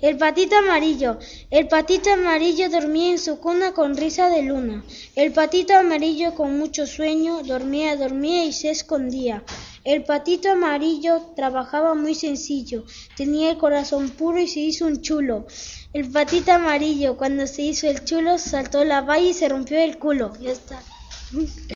El patito amarillo. El patito amarillo dormía en su cuna con risa de luna. El patito amarillo con mucho sueño dormía, dormía y se escondía. El patito amarillo trabajaba muy sencillo, tenía el corazón puro y se hizo un chulo. El patito amarillo cuando se hizo el chulo saltó la valla y se rompió el culo. Ya está.